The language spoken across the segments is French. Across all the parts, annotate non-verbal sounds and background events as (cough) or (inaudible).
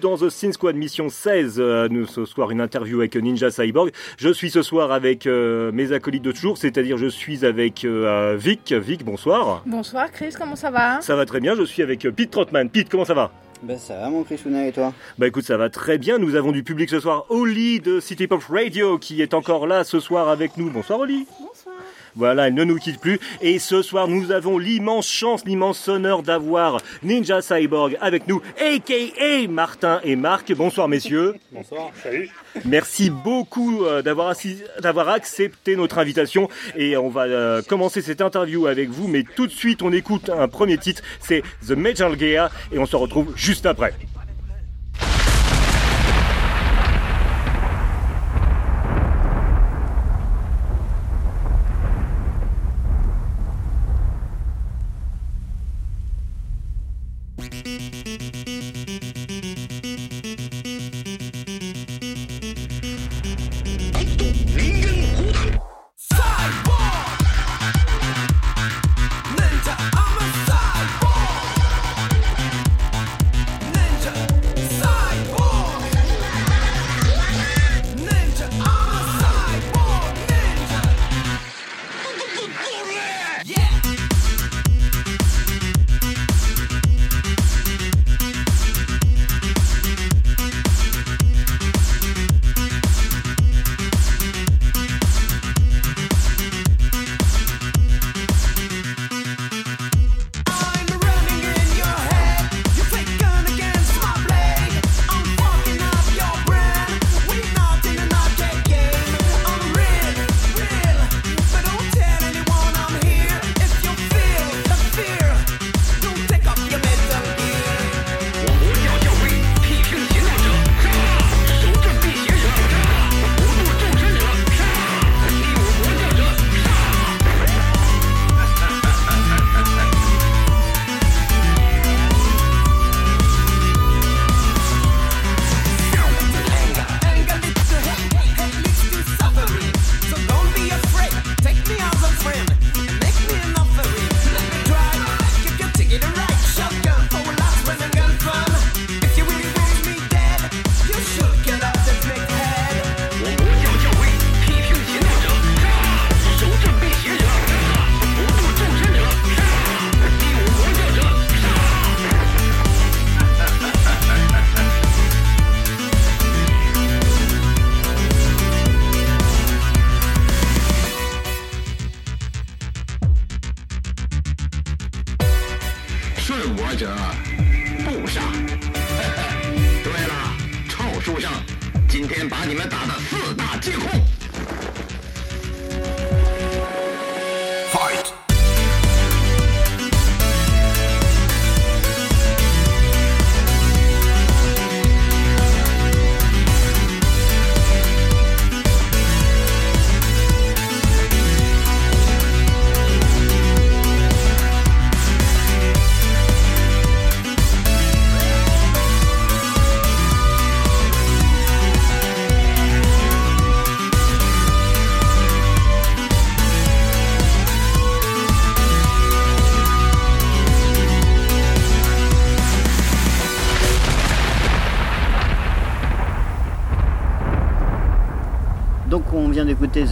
Dans The Sin Squad mission 16. Euh, nous ce soir une interview avec Ninja Cyborg. Je suis ce soir avec euh, mes acolytes de toujours, c'est-à-dire je suis avec euh, Vic. Vic, bonsoir. Bonsoir Chris, comment ça va? Ça va très bien. Je suis avec Pete Trotman. Pete, comment ça va? Ben ça va mon Chrisouna et toi? Bah écoute, ça va très bien. Nous avons du public ce soir. Oli de City Pop Radio qui est encore là ce soir avec nous. Bonsoir Oli. Bonsoir. Voilà, elle ne nous quitte plus. Et ce soir, nous avons l'immense chance, l'immense honneur d'avoir Ninja Cyborg avec nous, a.k.a. Martin et Marc. Bonsoir messieurs. (laughs) Bonsoir, salut. Merci beaucoup euh, d'avoir accepté notre invitation et on va euh, commencer cette interview avec vous. Mais tout de suite, on écoute un premier titre, c'est The Metal Gear et on se retrouve juste après.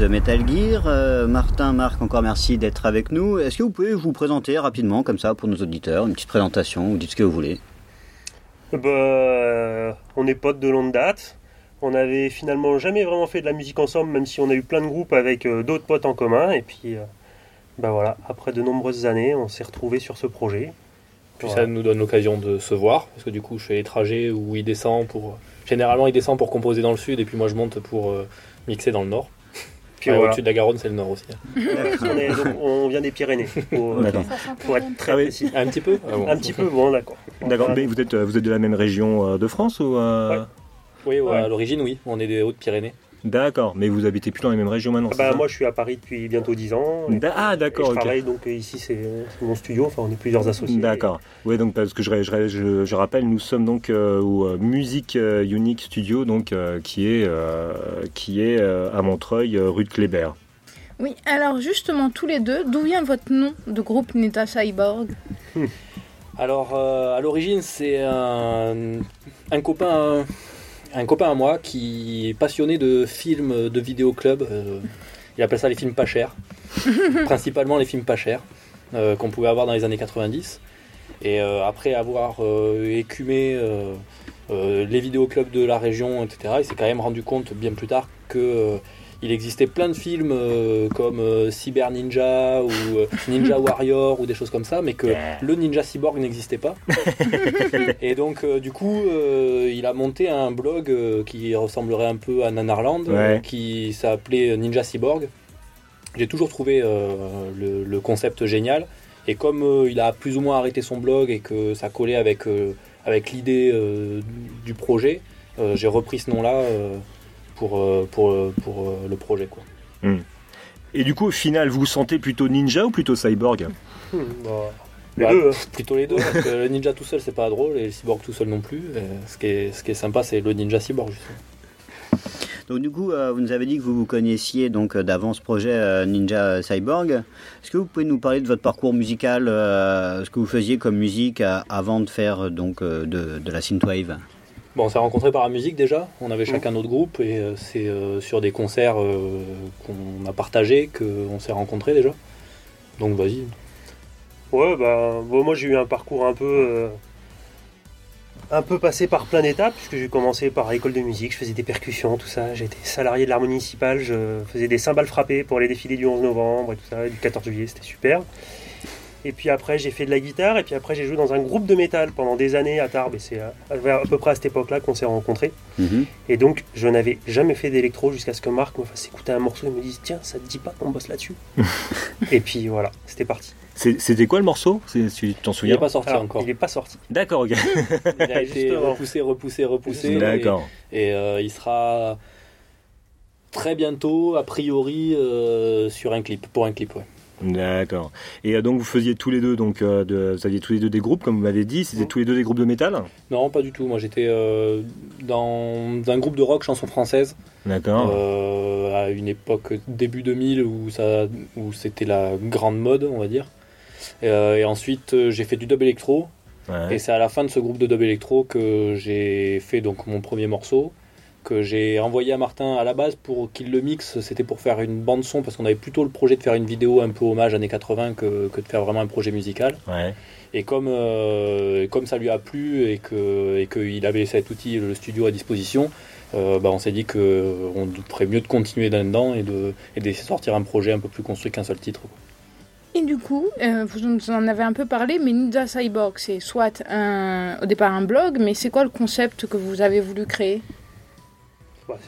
Metal Gear. Euh, Martin, Marc, encore merci d'être avec nous. Est-ce que vous pouvez vous présenter rapidement comme ça pour nos auditeurs, une petite présentation, vous dites ce que vous voulez. Bah, euh, on est potes de longue date. On avait finalement jamais vraiment fait de la musique ensemble, même si on a eu plein de groupes avec euh, d'autres potes en commun. Et puis, euh, Bah voilà, après de nombreuses années, on s'est retrouvé sur ce projet. Puis Voilà. ça nous donne l'occasion de se voir, parce que du coup, je fais les trajets où il descend pour. Généralement, il descend pour composer dans le sud, et puis moi, je monte pour euh, mixer dans le nord. Puis Ouais, voilà. Au-dessus de la Garonne, c'est le nord aussi. (laughs) On, est- donc, on vient des Pyrénées, pour, être très Ah oui. précis. Un petit peu Ah bon. Un petit peu, bon, d'accord. D'accord, mais vous êtes, euh, vous êtes de la même région euh, de France ou euh, Ouais. Oui, ouais, Ouais. à l'origine, oui. On est des Hautes-Pyrénées. D'accord, mais vous habitez plus dans les mêmes régions maintenant Ah bah, moi, je suis à Paris depuis bientôt 10 ans. Et, Ah d'accord, je travaille donc euh, ici, c'est mon studio. Enfin, on est plusieurs associés. D'accord. Oui, donc parce que je, je, je- je rappelle, nous sommes donc euh, au euh, Music Unique Studio, donc euh, qui est euh, qui est euh, à Montreuil, euh, rue de Kléber. Oui, alors justement, tous les deux, d'où vient votre nom de groupe Neta Cyborg? Alors, euh, à l'origine, c'est un, un copain, un copain à moi qui est passionné de films de vidéoclub. euh, il appelle ça les films pas chers, (laughs) principalement les films pas chers euh, qu'on pouvait avoir dans les années 90. Et euh, après avoir écumé les vidéoclubs de la région, etc., il s'est quand même rendu compte bien plus tard que il existait plein de films euh, comme euh, Cyber Ninja ou euh, Ninja (laughs) Warrior ou des choses comme ça, mais que le Ninja Cyborg n'existait pas. (laughs) et donc, du coup, il a monté un blog qui ressemblerait un peu à Nanarland, Ouais. qui s'appelait Ninja Cyborg. J'ai toujours trouvé le, le concept génial. Et comme il a plus ou moins arrêté son blog et que ça collait avec, avec l'idée du projet, j'ai repris ce nom-là pour, euh, pour, euh, pour euh, le projet. Quoi. Et du coup, au final, vous vous sentez plutôt ninja ou plutôt cyborg? Hmm, bah, les Bah, deux, hein. Plutôt les deux, parce que le ninja tout seul c'est pas drôle et le cyborg tout seul non plus. Et ce, qui est, ce qui est sympa c'est le ninja cyborg justement. Donc du coup, euh, vous nous avez dit que vous vous connaissiez donc d'avant ce projet euh, Ninja Cyborg. Est-ce que vous pouvez nous parler de votre parcours musical, euh, ce que vous faisiez comme musique euh, avant de faire donc euh, de, de la synthwave? Bon, on s'est rencontrés par la musique déjà, on avait chacun notre groupe et euh, c'est euh, sur des concerts euh, qu'on a partagés qu'on s'est rencontrés déjà. Donc vas-y. Ouais, bah, bon, moi j'ai eu un parcours un peu, un peu passé par plein d'étapes, puisque j'ai commencé par l'école de musique, je faisais des percussions, tout ça. J'étais salarié de l'art municipal, je faisais des cymbales frappées pour les défilés du 11 novembre et tout ça, et du 14 juillet, c'était super. Et puis après, j'ai fait de la guitare, et puis après, j'ai joué dans un groupe de métal pendant des années à Tarbes, et c'est à, à peu près à cette époque-là qu'on s'est rencontrés. Mhm. Et donc, je n'avais jamais fait d'électro jusqu'à ce que Marc me fasse écouter un morceau et me dise Tiens, ça te dit pas qu'on bosse là-dessus (laughs) Et puis voilà, c'était parti. C'est- C'était quoi le morceau C'est- Tu t'en Il souviens n'est pas sorti Alors, encore. il n'est pas sorti. D'accord, ok. Il a (laughs) été repoussé, repoussé, repoussé. et- D'accord. Et, euh, il sera très bientôt, a priori, euh, sur un clip, pour un clip, ouais. D'accord. Et euh, donc vous faisiez tous les deux, donc euh, de, vous aviez tous les deux des groupes, comme vous m'avez dit. C'était tous les deux des groupes de métal Non, pas du tout. Moi, j'étais euh, dans un groupe de rock chanson française D'accord. euh, à une époque début 2000 où ça, où c'était la grande mode, on va dire. Et, euh, et ensuite, j'ai fait du dub électro. Ouais. Et c'est à la fin de ce groupe de dub électro que j'ai fait donc mon premier morceau que j'ai envoyé à Martin à la base pour qu'il le mixe. C'était pour faire une bande son parce qu'on avait plutôt le projet de faire une vidéo un peu hommage années 80 que, que de faire vraiment un projet musical. Ouais. Et comme, euh, comme ça lui a plu et que et qu'il avait cet outil, le studio à disposition, euh, bah, on s'est dit qu'on ferait mieux de continuer là-dedans et de, et de sortir un projet un peu plus construit qu'un seul titre. Et du coup, euh, vous nous en avez un peu parlé, mais Ninja Cyborg, c'est soit un, au départ un blog, mais c'est quoi le concept que vous avez voulu créer?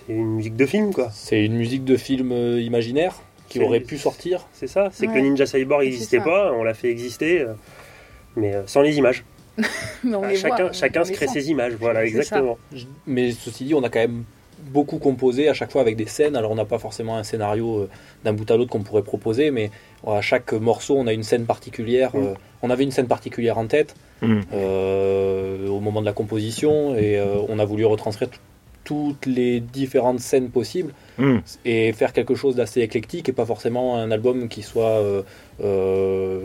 C'est une musique de film, quoi. C'est une musique de film euh, imaginaire qui aurait pu sortir. C'est ça. C'est que le Ninja Cyborg n'existait pas, on l'a fait exister, euh, mais euh, sans les images. (laughs) Mais on Ah, les chacun voit, chacun on se crée sent. ses images, voilà, ça. exactement. Mais ceci dit, on a quand même beaucoup composé à chaque fois avec des scènes. Alors on n'a pas forcément un scénario euh, d'un bout à l'autre qu'on pourrait proposer, mais à chaque morceau, on a une scène particulière. Mm. euh, on avait une scène particulière en tête Mm. euh, au moment de la composition et euh, on a voulu retranscrire toutes les différentes scènes possibles Mm. et faire quelque chose d'assez éclectique et pas forcément un album qui soit euh, euh,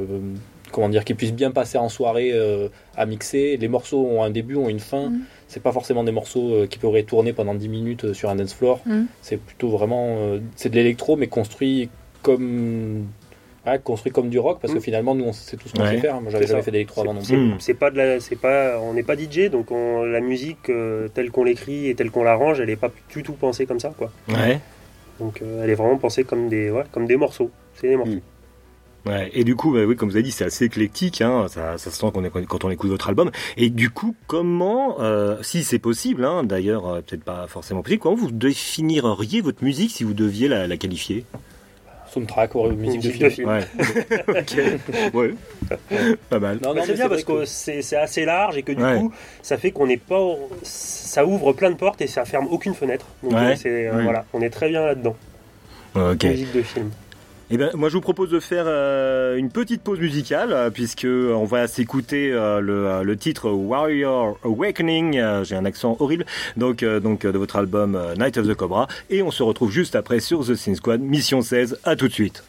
comment dire qui puisse bien passer en soirée euh, à mixer les morceaux ont un début ont une fin Mhm. c'est pas forcément des morceaux euh, qui pourraient tourner pendant 10 minutes euh, sur un dance floor Mhm. c'est plutôt vraiment euh, c'est de l'électro mais construit comme construit comme du rock parce que Mhm. finalement nous on- c'est tout ce qu'on Ouais. sait faire moi j'avais jamais ça. fait d'électro avant non C'est plus Mm. c'est pas de la, c'est pas, on n'est pas DJ, donc on- la musique euh, telle qu'on l'écrit et telle qu'on l'arrange, elle n'est pas du tout pensée comme ça, quoi. Ouais. Donc euh, elle est vraiment pensée comme des, ouais, comme des morceaux. C'est des morceaux. Mm. Ouais, et du coup, bah oui, comme vous avez dit, c'est assez éclectique, hein, ça, ça se sent qu'on est- quand on écoute votre album. Et du coup, comment, euh, si c'est possible, hein, d'ailleurs, euh, peut-être pas forcément possible, comment vous définiriez votre musique si vous deviez la, la qualifier? Soundtrack, ou musique de Musique film. de film. Ouais. (laughs) ok. Ouais. Pas mal. Non, non, Bah, c'est bien parce que, c'est c'est assez large et que du Ouais. coup, ça fait qu'on n'est pas. Ça ouvre plein de portes et ça ferme aucune fenêtre. Donc, Ouais. euh, euh, voilà, on est très bien là-dedans. Ok. Musique de film. Eh ben, moi, je vous propose de faire euh, une petite pause musicale, euh, puisque euh, on va s'écouter euh, le, le titre Warrior Awakening. J'ai un accent horrible. Donc, donc de votre album Night of the Cobra, et on se retrouve juste après sur The Sin Squad, Mission 16. À tout de suite.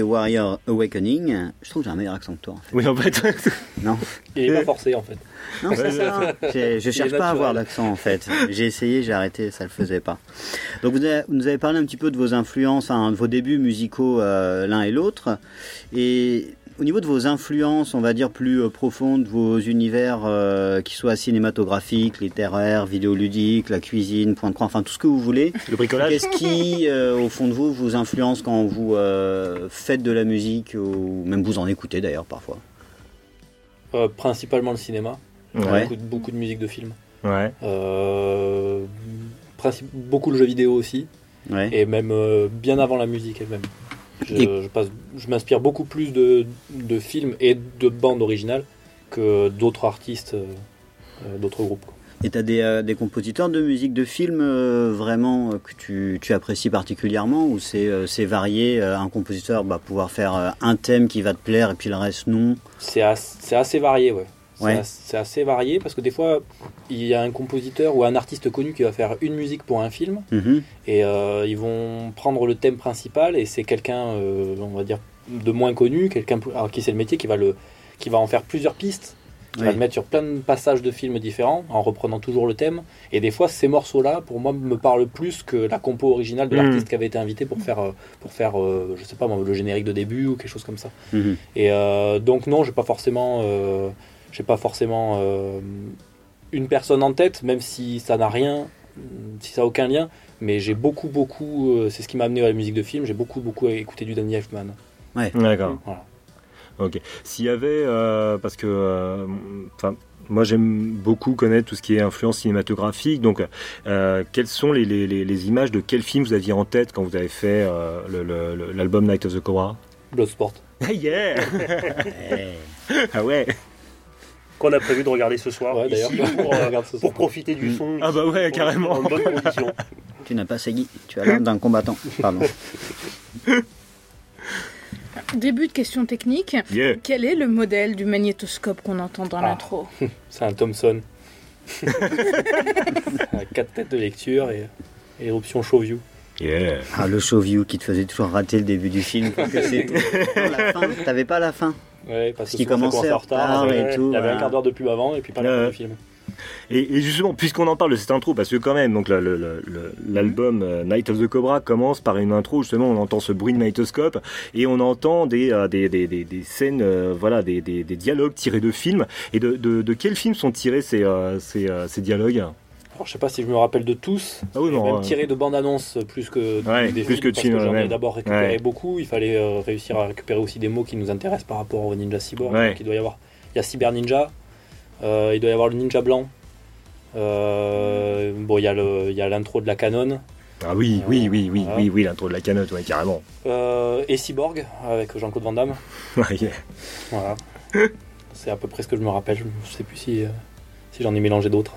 Warrior Awakening. Je trouve que j'ai un meilleur accent que toi. En fait. Oui, en fait. (laughs) Non, Il est pas forcé en fait. non c'est ça. Je cherche Il est pas à avoir naturel. d'accent en fait. J'ai essayé, j'ai arrêté, ça le faisait pas. Donc vous, avez- vous nous avez parlé un petit peu de vos influences, hein, de vos débuts musicaux euh, l'un et l'autre. Et au niveau de vos influences, on va dire plus euh, profondes, vos univers euh, qui soient cinématographiques, littéraires, vidéoludiques, la cuisine, point de croix, enfin tout ce que vous voulez. (laughs) Le bricolage Qu'est-ce qui, euh, au fond de vous, vous influence quand vous euh, faites de la musique ou même vous en écoutez d'ailleurs parfois? Euh, principalement le cinéma. Ouais. Beaucoup, de- beaucoup de musique de film. Ouais. Euh, princi- beaucoup le jeu vidéo aussi. Ouais. Et même euh, bien avant la musique elle-même. Je, Et- je passe- je m'inspire beaucoup plus de, de films et de bandes originales que d'autres artistes, euh, euh, d'autres groupes. Et tu as des, euh, des compositeurs de musique de film euh, vraiment que tu, tu apprécies particulièrement ou c'est varié Un compositeur va pouvoir faire un thème qui va te plaire et puis le reste non? C'est as- c'est assez varié, ouais. C'est Ouais. as- c'est assez varié parce que des fois, il y a un compositeur ou un artiste connu qui va faire une musique pour un film Mhm. et euh, ils vont prendre le thème principal et c'est quelqu'un, euh, on va dire, de moins connu, quelqu'un qui c'est le métier, qui va, le, qui va en faire plusieurs pistes Il va le mettre sur plein de passages de films différents, en reprenant toujours le thème. Et des fois, ces morceaux-là, pour moi, me parlent plus que la compo originale de Mm. l'artiste qui avait été invité pour faire, euh, pour faire euh, je sais pas, le générique de début ou quelque chose comme ça. Mhm. Et donc non, j'ai pas forcément, j'ai pas forcément euh, une personne en tête, même si ça n'a rien, si ça a aucun lien. Mais j'ai beaucoup, beaucoup, euh, c'est ce qui m'a amené à la musique de film. J'ai beaucoup, beaucoup écouté du Danny Elfman. D'accord. Voilà. Ok. S'il y avait, euh, parce que, euh, enfin, moi j'aime beaucoup connaître tout ce qui est influence cinématographique. Donc, euh, quelles sont les, les, images de quel film vous aviez en tête quand vous avez fait euh, l'album Night of the Cobra? Bloodsport. (laughs) Yeah. (laughs) Ah ouais Qu'on a prévu de regarder ce soir Ouais, d'ailleurs. ici pour, euh, (laughs) ce pour soir. profiter du son. Ah bah ouais, carrément. En bonne condition. (laughs) Tu n'as pas saigné, tu as l'âme d'un combattant. Pardon. (laughs) Début de question technique. Yeah Quel est le modèle du magnétoscope qu'on entend dans Ah. l'intro C'est un Thomson. Quatre têtes de lecture et, et option show view. Yeah Ah, le show view qui te faisait toujours rater le début du film. parce que c'est- la fin, t'avais pas la fin. Ouais, parce Parce qu'il commençait en retard. ouais. et tout. Il y avait un quart d'heure de pub avant et puis pas du film. Et, et justement, puisqu'on en parle de cette intro, parce que quand même, donc le- le- le- le- l'album euh, Night of the Cobra commence par une intro, justement, on entend ce bruit de magnétoscope et on entend des, euh, des, des, des, des scènes, euh, voilà, des, des, des dialogues tirés de films. Et de, de, de quels films sont tirés ces, euh, ces, euh, ces dialogues? Je sais pas si je me rappelle de tous. Ah oui, J'ai non, même euh, tiré de bande-annonce plus que Ouais, des plus films, que de parce que j'en ai d'abord récupéré Ouais. beaucoup. Il fallait euh, réussir à récupérer aussi des mots qui nous intéressent par rapport au Ninja Cyborg. Ouais. Donc, il doit y avoir, il y a Cyber Ninja, euh, il doit y avoir le Ninja blanc. Euh, bon, il y a le, il y a l'intro de la Canon Ah oui, oui, oui, oui, Voilà. oui, oui, l'intro de la canotte, ouais, carrément. euh, et Cyborg avec Jean-Claude Van Damme. (laughs) Yeah. Voilà. (laughs) C'est à peu près ce que je me rappelle. Je sais plus si, euh, si j'en ai mélangé d'autres.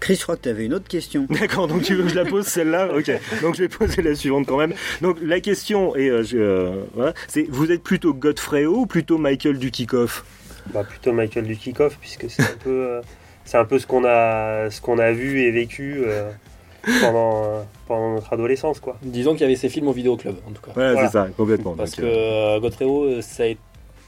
Chris, je crois que tu avais une autre question. (laughs) D'accord, donc tu veux que je la pose celle-là? Ok, donc je vais poser la suivante quand même. Donc la question est, euh, je- euh, voilà, c'est vous êtes plutôt Godfrey O ou plutôt Michael Dukikoff? Bah, plutôt Michael Dukikoff, puisque c'est un peu, euh, c'est un peu ce qu'on a, ce qu'on a vu et vécu euh, pendant, euh, pendant notre adolescence, quoi. Disons qu'il y avait ces films au vidéoclub en tout cas. Ouais, Voilà. c'est ça, complètement. Parce donc, que euh, ça a été-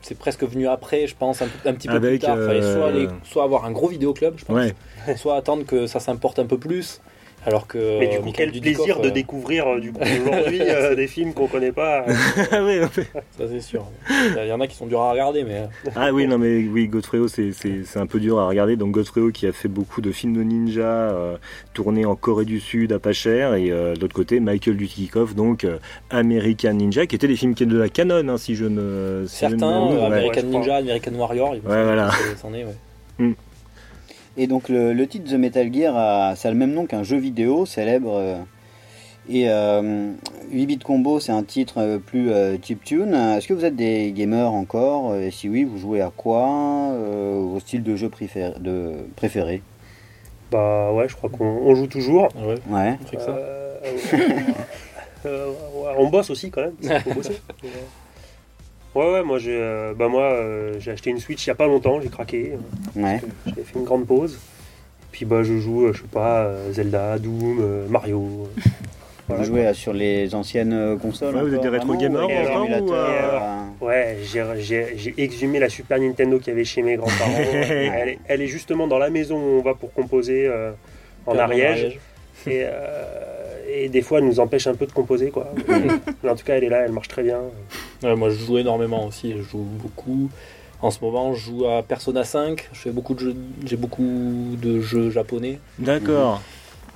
c'est presque venu après, je pense, un, petit peu Avec, plus tard. Il fallait soit, euh, aller- soit avoir un gros vidéoclub, je pense, ouais. soit attendre que ça s'importe un peu plus. Alors que Mais du euh, coup, Michael quel Dudikoff, plaisir de euh, découvrir euh, du coup (laughs) aujourd'hui euh, des films qu'on connaît pas. euh. (laughs) Ah en fait. Ça c'est sûr. Il y en a qui sont durs à regarder, mais euh, (laughs) Ah oui, non mais oui, Godfrey c'est c'est- c'est un peu dur à regarder. Donc Godfrey qui a fait beaucoup de films de ninja euh, tournés en Corée du Sud à pas cher. Et euh, de l'autre côté, Michael Dudikoff, donc euh, American Ninja, qui étaient des films qui étaient de la canon, hein, si je ne... si je ne certains, euh. American Ouais. Ninja, American Warrior, Ouais, voilà. c'est- c'en est, ouais. Et donc le, le titre The Metal Gear, a, ça a le même nom qu'un jeu vidéo célèbre. euh, et euh, 8 bits combo, c'est un titre euh, plus euh, chiptune. Est-ce que vous êtes des gamers encore? Et si oui, vous jouez à quoi euh, Vos styles de jeu préférés, de, préférés? Bah ouais, je crois qu'on on joue toujours. Ah ouais, Ouais. c'est que ça. Euh, (laughs) euh, ouais, on bosse aussi quand même. (laughs) Ouais, ouais, moi j'ai euh, bah moi euh, j'ai acheté une Switch il y a pas longtemps, j'ai craqué. euh, Ouais. J'avais fait une grande pause. Puis bah je joue, euh, je sais pas, euh, Zelda, Doom, euh, Mario. euh, (laughs) voilà, Vous jouez euh, sur les anciennes consoles Ouais, vous êtes des rétro gamers ou euh, euh, Ouais, j'ai- j'ai j'ai exhumé la Super Nintendo qu'il y avait chez mes grands-parents. (laughs) elle, est, elle est justement dans la maison où on va pour composer euh, en Ariège. Et, euh, (laughs) et des fois, elle nous empêche un peu de composer. Quoi. (laughs) Mais en tout cas, elle est là, elle marche très bien. Ouais, moi je joue énormément aussi, je joue beaucoup. En ce moment, je joue à Persona 5. Je fais beaucoup de jeux, j'ai beaucoup de jeux japonais. D'accord.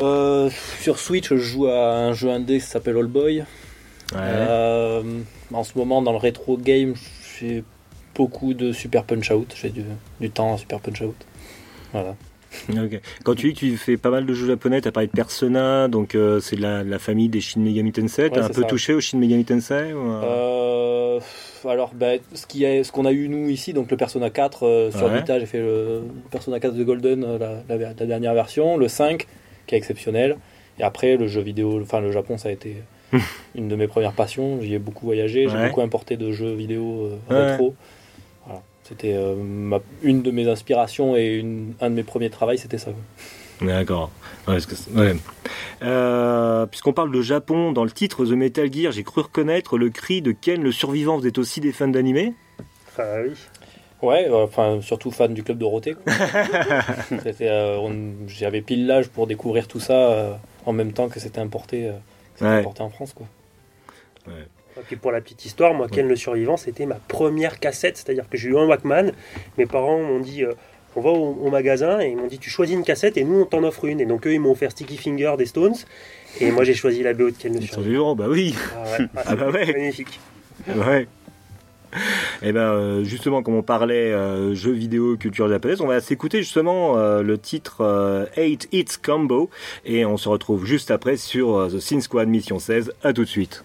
Euh, sur Switch, je joue à un jeu indé qui s'appelle All Boy. Ouais. Euh, en ce moment, dans le rétro game, j'ai beaucoup de Super Punch Out. J'ai du, du temps à Super Punch Out. Voilà. (laughs) Quand tu dis que tu fais pas mal de jeux japonais, t'as parlé de Persona, donc euh, c'est de la, famille des Shin Megami Tensei. T'as Ouais, un peu ça. touché au Shin Megami Tensei ou, euh, alors, ben, ce qu'on a eu nous ici, donc le Persona 4 euh, sur Ouais. Vita, j'ai fait le Persona 4 de Golden, la, la- la dernière version, le 5 qui est exceptionnel, et après le jeu vidéo, enfin le Japon, ça a été (laughs) une de mes premières passions. J'y ai beaucoup voyagé, j'ai Ouais. beaucoup importé de jeux vidéo rétro. C'était euh, ma- une de mes inspirations et une- un de mes premiers travaux, c'était ça. D'accord. Ouais, ouais. Euh, Puisqu'on parle de Japon, dans le titre The Metal Gear, j'ai cru reconnaître le cri de Ken le survivant. Vous êtes aussi des fans d'animé? Enfin, oui. Ouais, euh, enfin surtout fan du club Dorothée. (laughs) euh, J'avais pile l'âge pour découvrir tout ça euh, en même temps que c'était importé, euh, que Ouais. importé en France. Quoi. Et puis pour la petite histoire, moi, Ken le survivant, c'était ma première cassette, c'est-à-dire que j'ai eu un Walkman. Mes parents m'ont dit, euh, on va au, au magasin et ils m'ont dit, tu choisis une cassette et nous on t'en offre une. Et donc eux, ils m'ont offert Sticky Finger des Stones. Et moi, j'ai choisi la BO de Ken le survivant. vivants, bah oui. Ah ouais, ah, (laughs) Ah bah ouais. Magnifique. Ouais. Et ben euh, justement, comme on parlait euh, jeux vidéo, culture japonaise, on va s'écouter justement euh, le titre euh, 8 Hits Combo et on se retrouve juste après sur The Sin Squad Mission 16. À tout de suite.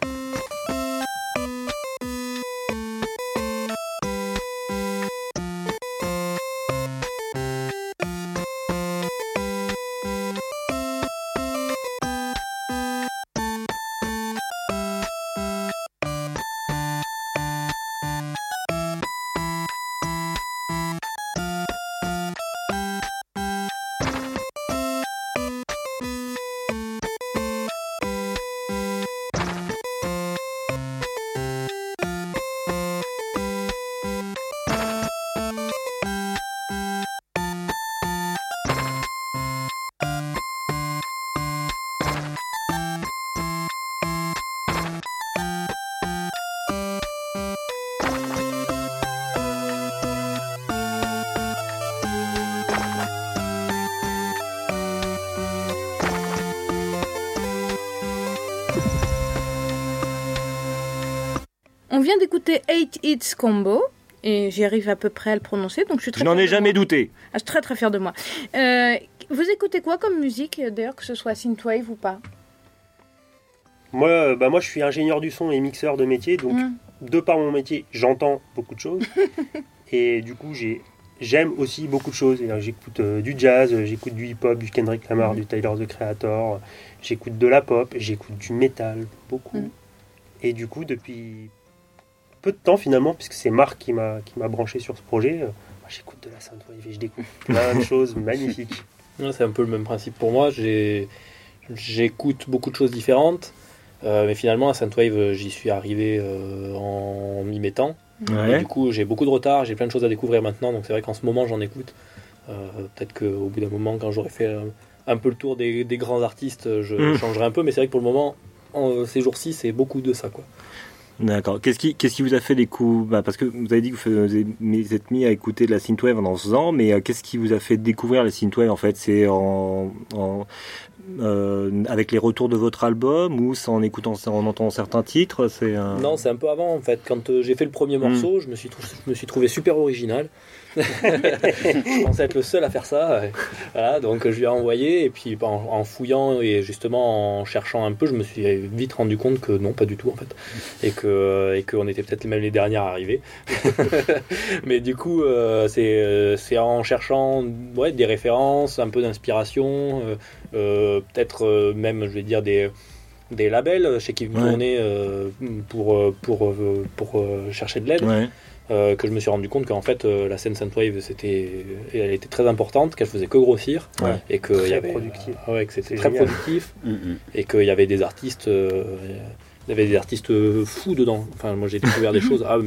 Vient d'écouter 8 Hits Combo. Et j'y arrive à peu près à le prononcer, donc je suis très Je n'en ai jamais moi. douté. Ah, je suis très très fière de moi. Euh, vous écoutez quoi comme musique, d'ailleurs, que ce soit synthwave ou pas? Moi, euh, bah, moi, je suis ingénieur du son et mixeur de métier. Donc, Hmm. de par mon métier, j'entends beaucoup de choses. (laughs) et du coup, j'ai. J'aime aussi beaucoup de choses. J'écoute euh, du jazz, j'écoute du hip-hop, du Kendrick Lamar, du Tyler the Creator, j'écoute de la pop, j'écoute du metal, beaucoup. Mm. Et du coup, depuis peu de temps finalement, puisque c'est Marc qui m'a qui m'a branché sur ce projet, euh, moi, j'écoute de la synthwave et je découvre (laughs) plein de choses magnifiques. C'est un peu le même principe pour moi. J'écoute beaucoup de choses différentes, euh, mais finalement, à Synthwave, euh, j'y suis arrivé euh, en m'y mettant. Et du coup, j'ai beaucoup de retard, j'ai plein de choses à découvrir maintenant, donc c'est vrai qu'en ce moment, j'en écoute. Euh, Peut-être qu'au bout d'un moment, quand j'aurai fait un peu le tour des, des grands artistes, je Mm. changerai un peu, mais c'est vrai que pour le moment, en- ces jours-ci, c'est beaucoup de ça. Quoi. D'accord. Qu'est-ce qui, qu'est-ce qui vous a fait des coups bah, Parce que vous avez dit que vous êtes mis à écouter de la synthwave en en faisant, mais euh, qu'est-ce qui vous a fait découvrir la synthwave en fait? C'est en, en- euh, avec les retours de votre album ou c'est en écoutant, en entendant certains titres? C'est. Non, c'est un peu avant en fait. Quand euh, j'ai fait le premier morceau, je, me suis trou- je me suis trouvé super original. Je pensais être le seul à faire ça. Voilà, donc je lui ai envoyé et puis en, en fouillant et justement en cherchant un peu, je me suis vite rendu compte que non, pas du tout en fait. Et que et qu'on était peut-être même les derniers à arriver. (laughs) Mais du coup, euh, c'est euh, c'est en cherchant ouais, des références, un peu d'inspiration, euh, euh, peut-être même, je vais dire, des des labels chez qui me Ouais. euh, pour, pour, pour euh, chercher de l'aide, Ouais. Euh, que je me suis rendu compte qu'en fait euh, la scène Synthwave c'était, elle était très importante, qu'elle faisait que grossir Ouais. et que Très il y avait, productif. ouais, que c'était très génial. productif (laughs) Mm, mm. et qu'il y avait des artistes, euh, il y avait des artistes euh, fous dedans. Enfin moi j'ai découvert des (laughs) choses. ah,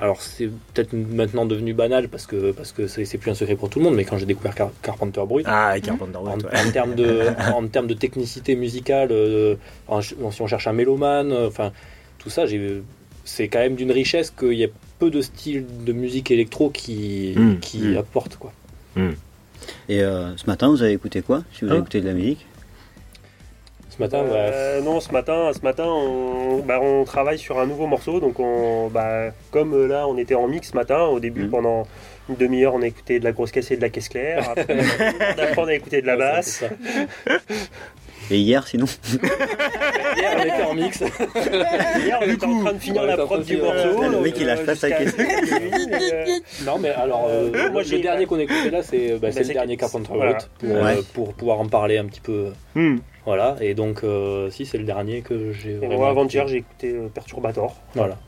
alors c'est peut-être maintenant devenu banal parce que parce que c'est, c'est plus un secret pour tout le monde, mais quand j'ai découvert Car- Carpenter Brut, Ah, Carpenter en, ouais. en termes de, (laughs) en termes de technicité musicale, euh, en- si on cherche un mélomane, euh, enfin tout ça, j'ai- c'est quand même d'une richesse qu'il y a peu de styles de musique électro qui, Mm, qui mm. apportent quoi. Et euh, ce matin, vous avez écouté quoi? Si vous avez Hein? écouté de la musique? Ce matin, bah, Euh, non, ce matin, ce matin on, bah, on travaille sur un nouveau morceau. Donc, on, bah, comme euh, là, on était en mix ce matin, au début, Mhm. pendant une demi-heure, on a écouté de la grosse caisse et de la caisse claire. Après, on a (laughs) écouté de la ouais, basse. (laughs) Et hier, sinon (laughs) Hier, on était en mix. (laughs) Hier, on était en train de finir la prod du morceau. le donc, mec, il lâche pas sa euh, non, mais alors, euh, moi, le dernier qu'on écoutait là, c'est bah, c'est le dernier Carpenter voilà. Euh, Ouais. pour pouvoir en parler un petit peu. Hmm. Voilà, et donc, euh, si, c'est le dernier que j'ai. Et vraiment moi, avant-hier, écouté. j'ai écouté Perturbator. Voilà.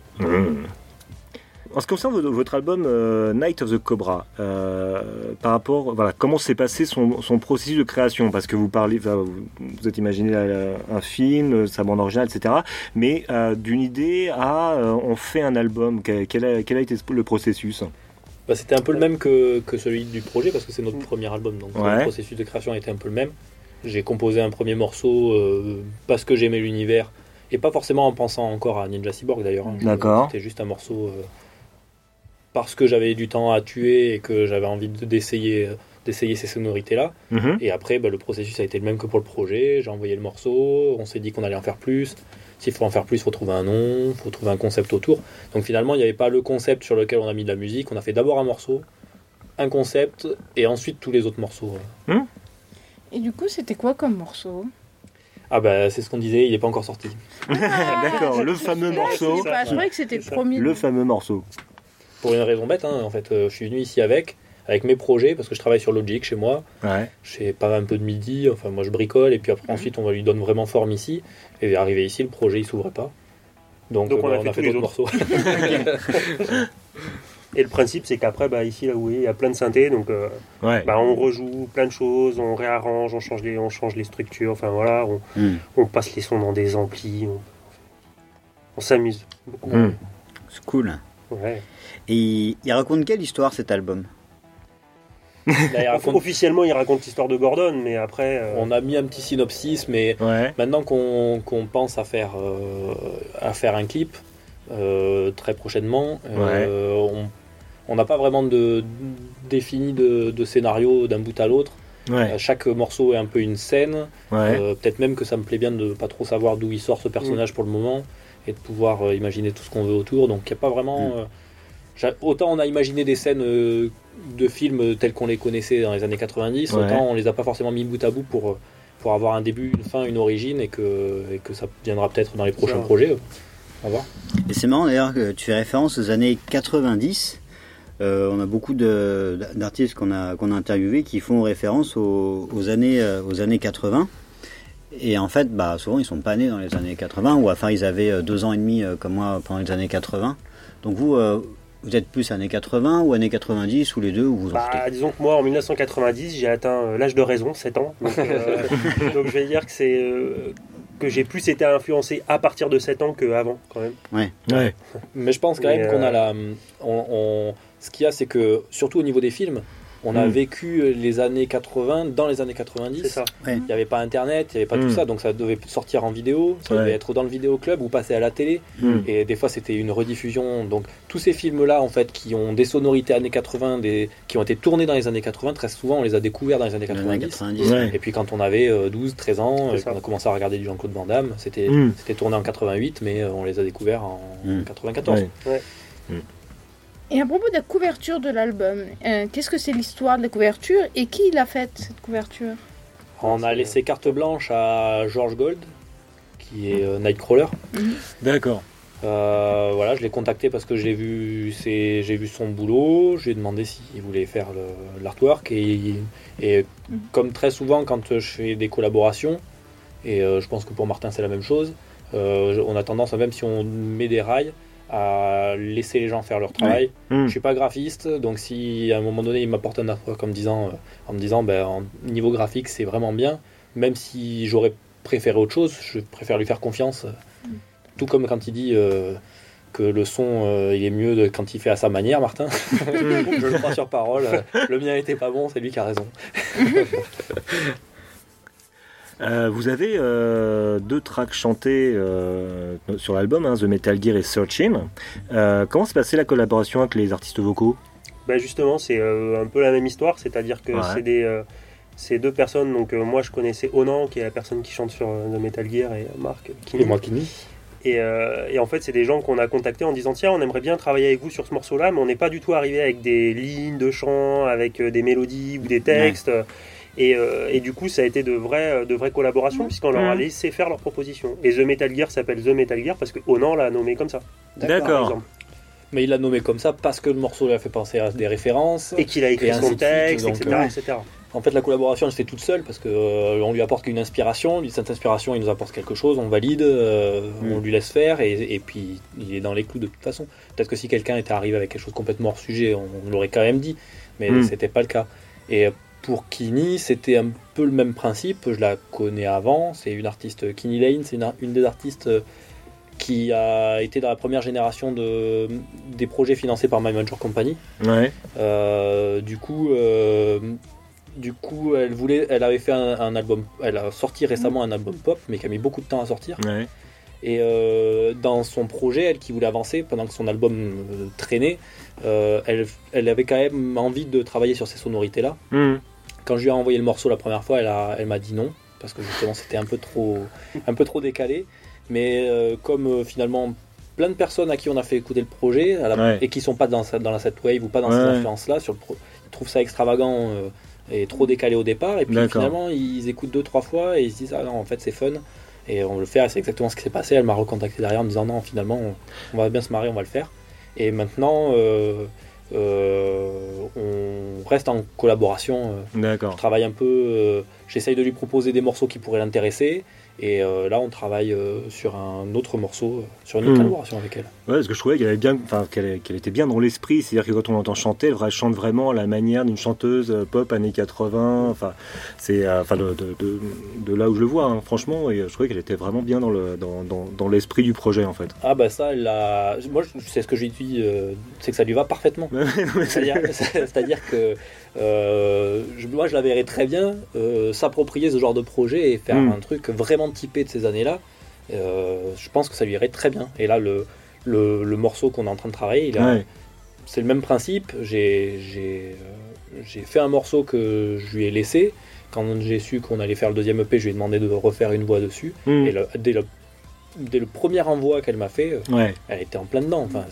En ce qui concerne votre, album euh, Night of the Cobra, euh, par rapport, voilà, comment s'est passé son, son processus de création? Parce que vous parlez, enfin, vous, vous êtes imaginé un film, sa bande originale, etc. Mais euh, d'une idée à, euh, on fait un album. Quel, a, quel a été le processus? Bah, c'était un peu le même que, que celui du projet parce que c'est notre premier album, donc Ouais. le processus de création était un peu le même. J'ai composé un premier morceau euh, parce que j'aimais l'univers et pas forcément en pensant encore à Ninja Cyborg d'ailleurs. hein. D'accord. C'était juste un morceau euh, parce que j'avais du temps à tuer et que j'avais envie de- d'essayer euh, d'essayer ces sonorités là. Mhm. Et après, bah, le processus a été le même que pour le projet. J'ai envoyé le morceau, on s'est dit qu'on allait en faire plus. S'il faut en faire plus, il faut trouver un nom, il faut trouver un concept autour. Donc finalement, il n'y avait pas le concept sur lequel on a mis de la musique. On a fait d'abord un morceau, un concept, et ensuite tous les autres morceaux. Et du coup, c'était quoi comme morceau? Ah bah c'est ce qu'on disait, il n'est pas encore sorti. (laughs) D'accord, le fameux morceau. Je sais pas, je croyais que c'était le premier. Le fameux morceau. Pour une raison bête, hein, en fait, euh, je suis venu ici avec, avec mes projets, parce que je travaille sur Logic chez moi. Ouais. Je fais pas un peu de midi, enfin moi je bricole, et puis après ensuite on va lui donner vraiment forme ici. Et arrivé ici, le projet il s'ouvrait pas. Donc, Donc, on bah, a on fait a fait d'autres morceaux. (laughs) Et le principe, c'est qu'après, bah, ici, là où il y a plein de synthés, donc euh, Ouais. bah, on rejoue plein de choses, on réarrange, on change les, on change les structures, enfin voilà, on, Hmm. on passe les sons dans des amplis, on, on s'amuse beaucoup. Hmm. C'est cool. Ouais. Et il raconte quelle histoire cet album Là, il (laughs) raconte- Officiellement, il raconte l'histoire de Gordon, mais après, euh, On a mis un petit synopsis, mais Ouais. maintenant qu'on qu'on pense à faire, euh, à faire un clip euh, très prochainement, euh, on on n'a pas vraiment de, défini de, de scénario d'un bout à l'autre. Ouais. Chaque morceau est un peu une scène. Ouais. Euh, Peut-être même que ça me plaît bien de pas trop savoir d'où il sort ce personnage pour le moment et de pouvoir euh, imaginer tout ce qu'on veut autour. Donc il n'y a pas vraiment. Mm. Autant on a imaginé des scènes euh, de films tels qu'on les connaissait dans les années 90, Ouais. autant on les a pas forcément mis bout à bout pour, euh, pour avoir un début, une fin, une origine et que, et que ça viendra peut-être dans les prochains Ça. projets. On va voir. Et c'est marrant d'ailleurs que tu fais référence aux années 90. Euh, on a beaucoup d'artistes qu'on a, qu'on a interviewés qui font référence aux, aux années, aux années 80. Et en fait, bah, souvent ils sont pas nés dans les années 80, ou enfin ils avaient deux ans et demi comme moi pendant les années 80. Donc vous, euh, vous êtes plus années 80 ou années 90 ou les deux ou vous en bah, disons que moi, en 1990, j'ai atteint euh, l'âge de raison, 7 ans. Donc, euh, (laughs) donc je vais dire que c'est euh, que j'ai plus été influencé à partir de 7 ans qu'avant, quand même. Ouais. (laughs) Mais je pense quand Mais, même qu'on a la. On, on- ce qu'il y a, c'est que, surtout au niveau des films, on a Mm. vécu les années 80 dans les années 90. C'est ça. Il n'y avait pas internet, il n'y avait pas tout ça, donc ça devait sortir en vidéo, ça Ouais. devait être dans le vidéoclub ou passer à la télé. Et des fois c'était une rediffusion. Donc tous ces films-là, en fait, qui ont des sonorités années 80, des... qui ont été tournés dans les années 80, très souvent on les a découverts dans les années Les années 90. 90. Ouais. Et puis quand on avait euh, 12, 13 ans, ça. qu'on a commencé à regarder du Jean-Claude Van Damme, c'était tourné en 88, mais euh, on les a découverts en Mm. 94. Ouais. Et à propos de la couverture de l'album, euh, qu'est-ce que c'est l'histoire de la couverture et qui l'a faite cette couverture? On a laissé carte blanche à George Gold, qui est euh, Nightcrawler. D'accord. Euh, voilà, je l'ai contacté parce que j'ai vu, ses- j'ai vu son boulot. Je lui ai demandé s'il voulait faire le- l'artwork. Et, et Mhm. comme très souvent, quand je fais des collaborations, et euh, je pense que pour Martin c'est la même chose, euh, on a tendance, même si on met des rails, à laisser les gens faire leur travail. Mm. Je suis pas graphiste, donc si à un moment donné il m'apporte un artwork en me disant, euh, en me disant ben, en niveau graphique c'est vraiment bien, même si j'aurais préféré autre chose, je préfère lui faire confiance. euh, Tout comme quand il dit euh, que le son euh, il est mieux de- quand il fait à sa manière, Martin. (laughs) je le crois sur parole. le mien était pas bon, c'est lui qui a raison. (laughs) Euh, vous avez euh, deux tracks chantés euh, sur l'album, hein, The Metal Gear et Searching. Euh, comment s'est passée la collaboration avec les artistes vocaux? Bah justement, c'est euh, un peu la même histoire, c'est-à-dire que Ouais. c'est des euh, c'est deux personnes. Donc euh, moi, je connaissais Onan, qui est la personne qui chante sur euh, The Metal Gear, et euh, Marc, qui Et moi qui nie. Et, euh, et en fait, c'est des gens qu'on a contactés en disant tiens, on aimerait bien travailler avec vous sur ce morceau-là, mais on n'est pas du tout arrivé avec des lignes de chant, avec euh, des mélodies ou des textes. Et, euh, et du coup, ça a été de vraies, de vraies collaborations, puisqu'on leur a laissé faire leurs propositions. Et The Metal Gear s'appelle The Metal Gear parce que Onan l'a nommé comme ça. D'accord. Mais il l'a nommé comme ça parce que le morceau lui a fait penser à des références. Et qu'il a écrit Et son texte, donc, etc., euh, etc. En fait, la collaboration, elle se fait toute seule parce que euh, on lui apporte qu'une inspiration. Lui, cette inspiration, il nous apporte quelque chose, on valide, euh, on lui laisse faire et, et puis il est dans les clous de toute façon. Peut-être que si quelqu'un était arrivé avec quelque chose complètement hors sujet, on, on l'aurait quand même dit, mais Mm. c'était pas le cas. Et pour Kini, c'était un peu le même principe. Je la connais avant. C'est une artiste, Kini Lane, c'est une, des artistes euh, qui a été dans la première génération de, des projets financés par My Major Company. Ouais. Euh, du coup, euh, du coup, elle voulait, elle avait fait un, un album, elle a sorti récemment un album pop, mais qui a mis beaucoup de temps à sortir. Ouais. Et euh, dans son projet, elle qui voulait avancer pendant que son album traînait, elle, elle avait quand même envie de travailler sur ces sonorités-là. Mhm. Quand je lui ai envoyé le morceau la première fois, elle, a- elle m'a dit non parce que justement c'était un peu trop, un peu trop décalé. Mais euh, comme euh, finalement plein de personnes à qui on a fait écouter le projet à la- Ouais. et qui sont pas dans, cette- dans la set wave ou pas dans Ouais, sur le pro- ils trouvent ça extravagant euh, et trop décalé au départ. Et puis D'accord. finalement ils écoutent deux trois fois et ils se disent ah non en fait c'est fun. Et on le fait, Ah, c'est exactement ce qui s'est passé. Elle m'a recontacté derrière en me disant non finalement on, on va bien se marrer, on va le faire. Et maintenant euh, on reste en collaboration. euh, je D'accord. travaille un peu, euh, j'essaye de lui proposer des morceaux qui pourraient l'intéresser. Et euh, là, on travaille euh, sur un autre morceau, euh, sur une autre collaboration avec elle. Ouais, parce que je trouvais qu'elle bien, était bien dans l'esprit. C'est-à-dire que quand on l'entend chanter, elle chante vraiment à la manière d'une chanteuse pop années 80. Enfin, c'est, enfin, de, de, de, de là où je le vois, hein, franchement. Et je trouvais qu'elle était vraiment bien dans le, dans, dans, dans l'esprit du projet, en fait. Ah bah ça, elle a... moi je sais ce que j'ai dit, euh, c'est que ça lui va parfaitement. (laughs) C'est- c'est-à-dire (laughs) que euh, je- moi je la verrais très bien euh, s'approprier ce genre de projet et faire Mm. un truc vraiment typé de ces années-là. Euh, je pense que ça lui irait très bien. Et là, le, le, le morceau qu'on est en train de travailler, il a, Ouais. c'est le même principe. J'ai j'ai, j'ai fait un morceau que je lui ai laissé. Quand j'ai su qu'on allait faire le deuxième EP, je lui ai demandé de refaire une voix dessus. Mm. Et le- dès, le, dès le premier envoi qu'elle m'a fait, euh, Ouais. elle était en plein dedans. Enfin,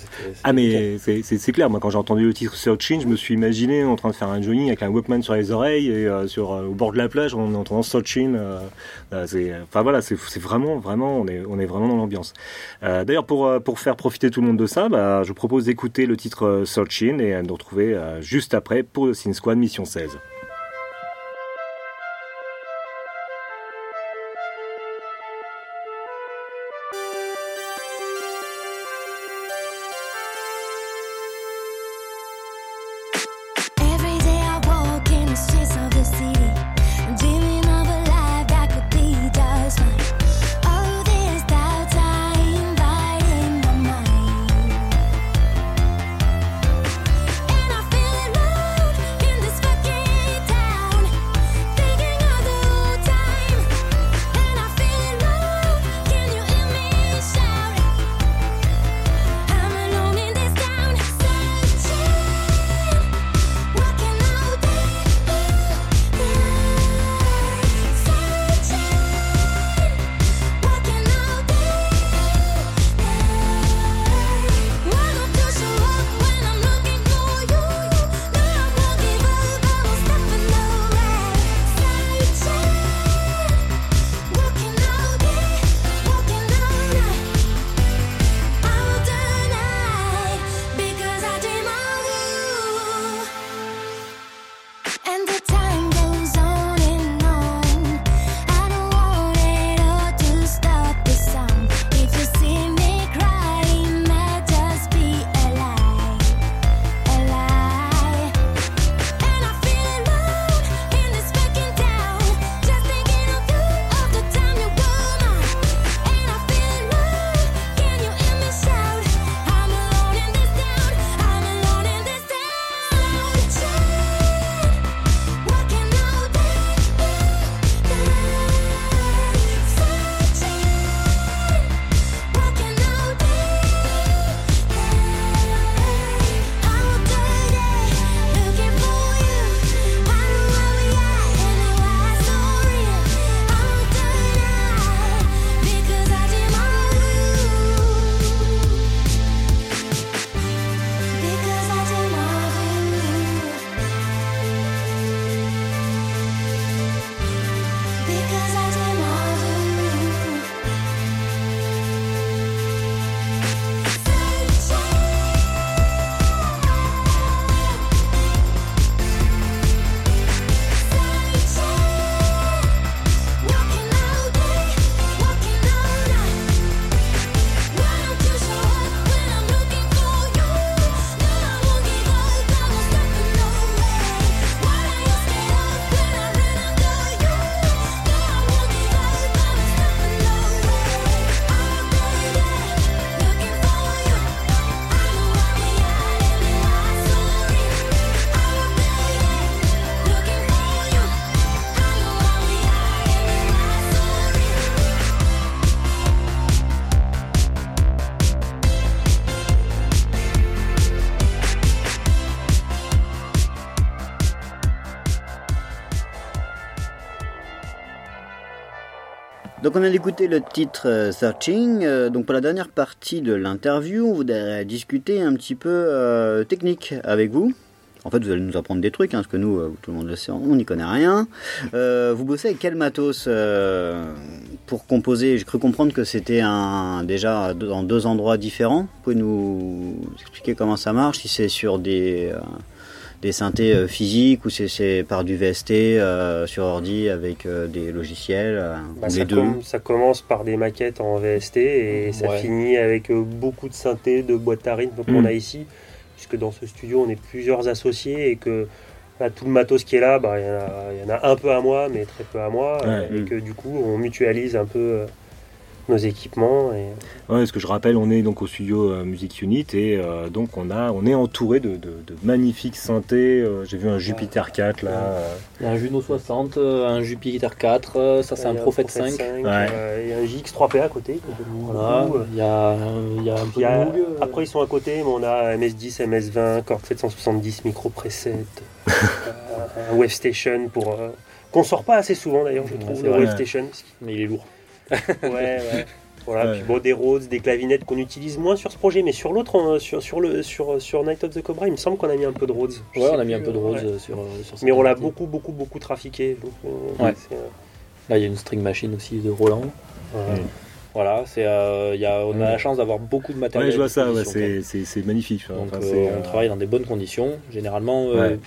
Ah mais c'est- clair, moi quand j'ai entendu le titre Searching, je me suis imaginé en train de faire un jogging avec un Walkman sur les oreilles et euh, sur, euh, au bord de la plage en entendant Searching. Enfin voilà, c'est vraiment, vraiment, on est, on est vraiment dans l'ambiance. D'ailleurs pour, pour faire profiter tout le monde de ça, bah, je propose d'écouter le titre Searching et de nous retrouver juste après pour le Sin Squad Mission 16. On vient d'écouter le titre euh, Searching. Euh, donc pour la dernière partie de l'interview, on voudrait discuter un petit peu euh, technique avec vous. En fait, vous allez nous apprendre des trucs, hein, parce que nous, tout le monde le sait, on n'y connaît rien. Vous bossez avec quel matos pour composer? J'ai cru comprendre que c'était un, déjà dans deux endroits différents. Vous pouvez nous expliquer comment ça marche Si c'est sur des, des synthés euh, physiques ou c'est- c'est par du VST euh, sur ordi avec euh, des logiciels euh, Bah, ça, les deux com- ça commence par des maquettes en VST et ça Ouais. finit avec euh, beaucoup de synthés, de boîtes à rythme qu'on a ici, puisque dans ce studio on est plusieurs associés et que là, tout le matos qui est là, bah, il y, en a- il y en a un peu à moi, mais très peu à moi, Ouais. et Mm. que du coup on mutualise un peu euh, nos équipements. Et... Ouais, ce que je rappelle, on est donc au studio euh, Music Unit et euh, donc on a, on est entouré de, de- de magnifiques synthés. euh, J'ai vu un Jupiter 4 là. Il y a un Juno 60, euh, un Jupiter 4, euh, ça c'est un Prophet 5. euh, Il y a un JX3PA à côté. Voilà, il y a, il y a un peu Il y a- de Moog, euh, après, ils sont à côté, mais on a MS10, MS20, Cord 770, Micro Preset, (laughs) euh, un Wave Station pour. euh, qu'on sort pas assez souvent d'ailleurs, je trouve, le. Wave Station. mais il est lourd. Ouais, ouais. (laughs) Voilà, Ouais. puis bon, des Rhodes, des clavinettes qu'on utilise moins sur ce projet, mais sur l'autre, on- sur, sur, le, sur, sur Night of the Cobra, il me semble qu'on a mis un peu de Rhodes. Je Ouais, on a mis un peu de rose ouais. euh, sur, euh, sur Mais on l'a beaucoup, beaucoup, beaucoup trafiqué. donc, euh, Ouais. euh, Là, il y a une string machine aussi de Roland. voilà. Mm. Voilà, c'est, euh, il y a, on a Ouais. la chance d'avoir beaucoup de matériel. Ouais, je vois ça, ouais, c'est magnifique. Donc Enfin, euh, on travaille dans des bonnes conditions. Généralement, Ouais.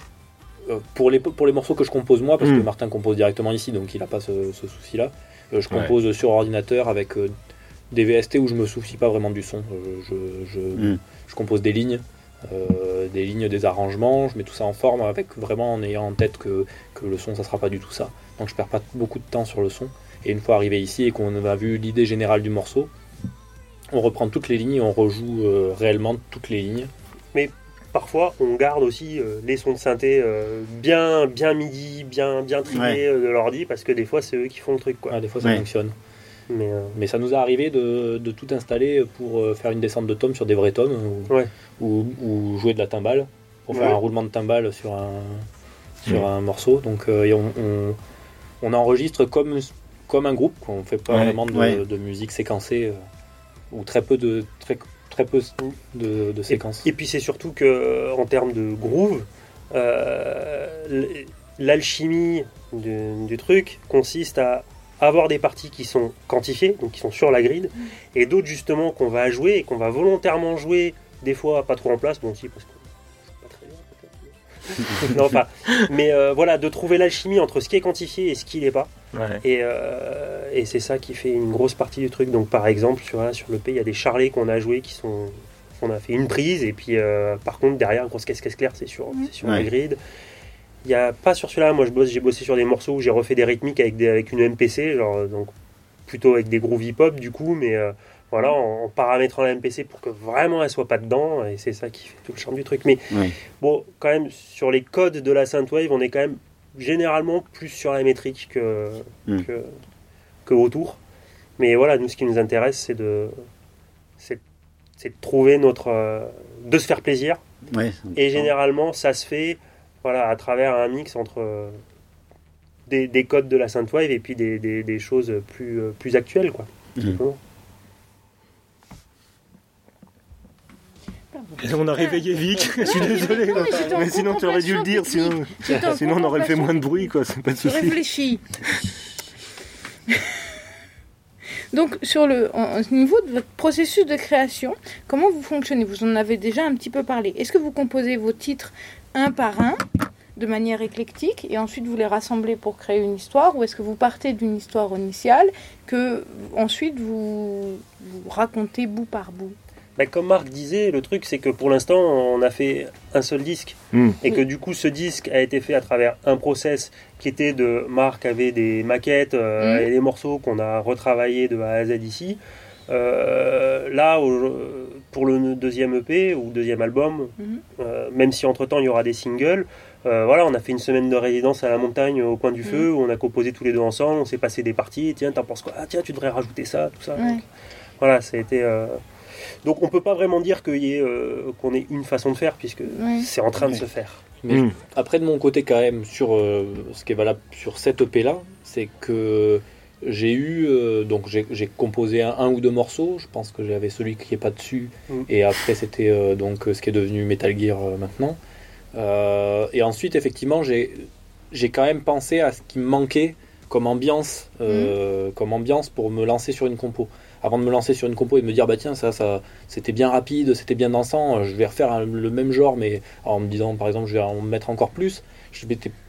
pour, les, pour les morceaux que je compose moi, parce Mm. que Martin compose directement ici, donc il n'a pas ce, ce souci-là, euh, je Ouais. compose sur ordinateur avec euh, des VST où je me soucie pas vraiment du son. Euh, je, je, Mm. je compose des lignes, euh, des lignes, des arrangements, je mets tout ça en forme avec vraiment en ayant en tête que, que le son, ça sera pas du tout ça. Donc je perds pas beaucoup de temps sur le son. Et une fois arrivé ici et qu'on a vu l'idée générale du morceau, on reprend toutes les lignes et on rejoue euh, réellement toutes les lignes. Parfois, on garde aussi euh, les sons de synthé euh, bien, bien midi, bien, bien triés Ouais. euh, de l'ordi, parce que des fois, c'est eux qui font le truc. Quoi. Ah, des fois ça Ouais. fonctionne. Mais, euh, Mais ça nous est arrivé de, de tout installer pour faire une descente de tomes sur des vrais tomes ou, Ouais. ou, ou jouer de la timbale pour faire Ouais. un roulement de timbale sur un, sur Ouais. un morceau. Donc euh, et on, on, on enregistre comme, comme un groupe. quoi. On fait pas Ouais. vraiment de, Ouais. de musique séquencée euh, ou très peu de très, très peu de, de séquences. Et puis c'est surtout que en termes de groove, euh, l'alchimie du, du truc consiste à avoir des parties qui sont quantifiées, donc qui sont sur la grid, et d'autres justement qu'on va jouer et qu'on va volontairement jouer, des fois pas trop en place, bon si parce que c'est pas très bien peut-être. mais- (laughs) non, enfin, mais euh, voilà, de trouver l'alchimie entre ce qui est quantifié et ce qui l'est pas. Ouais. Et, euh, et c'est ça qui fait une grosse partie du truc. Donc par exemple, sur, voilà, sur le P, il y a des charlets qu'on a joués qui sont. On a fait une prise et puis euh, par contre derrière grosse caisse caisse claire c'est sur, c'est sur la Ouais. grid. Il y a pas sur celui-là, moi je bosse, j'ai bossé sur des morceaux où j'ai refait des rythmiques avec, des, avec une MPC, genre donc plutôt avec des groove hip hop du coup, mais euh, voilà en, en paramétrant la MPC pour que vraiment elle soit pas dedans et c'est ça qui fait tout le charme du truc. Mais bon, quand même sur les codes de la synthwave, on est quand même généralement plus sur la métrique que, Mm. que, que autour. Mais voilà, nous, ce qui nous intéresse, c'est de, c'est, de trouver notre. euh, de se faire plaisir. Ouais, Et généralement, ça se fait voilà, à travers un mix entre euh, des, des codes de la synthwave et puis des, des, des choses plus, euh, plus actuelles. Quoi, tout Et on a réveillé Vic, (laughs) je suis désolé. Non, mais sinon tu aurais dû le dire, sinon, (laughs) sinon on aurait fait moins de bruit, quoi, c'est pas de souci. réfléchis. Donc, sur le au niveau de votre processus de création, comment vous fonctionnez? Vous en avez déjà un petit peu parlé. Est-ce que vous composez vos titres un par un, de manière éclectique, et ensuite vous les rassemblez pour créer une histoire, ou est-ce que vous partez d'une histoire initiale que ensuite vous, vous racontez bout par bout? Bah, comme Marc disait, le truc, c'est que pour l'instant, on a fait un seul disque. Hmm. Et que du coup, ce disque a été fait à travers un process qui était de Marc avait des maquettes euh, Mhm. et des morceaux qu'on a retravaillés de A à Z ici. Euh, là, au- pour le deuxième EP ou deuxième album, Mhm. euh, même si entre temps il y aura des singles, euh, voilà, on a fait une semaine de résidence à la montagne au coin du feu où on a composé tous les deux ensemble, on s'est passé des parties. Tiens, t'en penses quoi? Ah, tiens, tu devrais rajouter ça, tout ça. Ouais. Donc, voilà, ça a été. Donc on peut pas vraiment dire qu'il y ait, euh, qu'on ait une façon de faire puisque Ouais. c'est en train de se faire. Mais Hmm. Après, de mon côté, quand même, sur euh, ce qui est valable sur cette EP là, c'est que j'ai eu euh, donc j'ai j'ai composé un, un ou deux morceaux. Je pense que j'avais celui qui est pas dessus Mm. et après c'était euh, donc ce qui est devenu Metal Gear euh, maintenant. Euh, et ensuite effectivement j'ai j'ai quand même pensé à ce qui me manquait comme ambiance euh, comme ambiance pour me lancer sur une compo. Avant de me lancer sur une compo et de me dire bah tiens ça ça c'était bien rapide, c'était bien dansant, euh, je vais refaire un- le même genre mais en me disant par exemple je vais en mettre encore plus.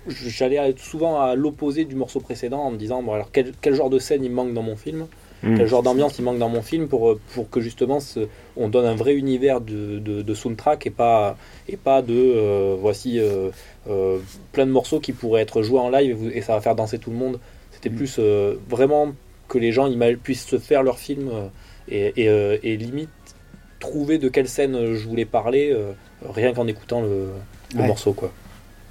J'allais souvent à l'opposé du morceau précédent en me disant bon alors quel, quel genre de scène il manque dans mon film, Mm. quel genre d'ambiance il manque dans mon film pour, euh, pour que justement ce- on donne un vrai univers de, de, de soundtrack et pas, et pas de euh, voici euh, euh, plein de morceaux qui pourraient être joués en live et, vous- et ça va faire danser tout le monde. C'était plus euh, vraiment que les gens puissent se faire leur film euh, et, et, euh, et limite trouver de quelle scène euh, je voulais parler euh, rien qu'en écoutant le, le Ouais. morceau quoi.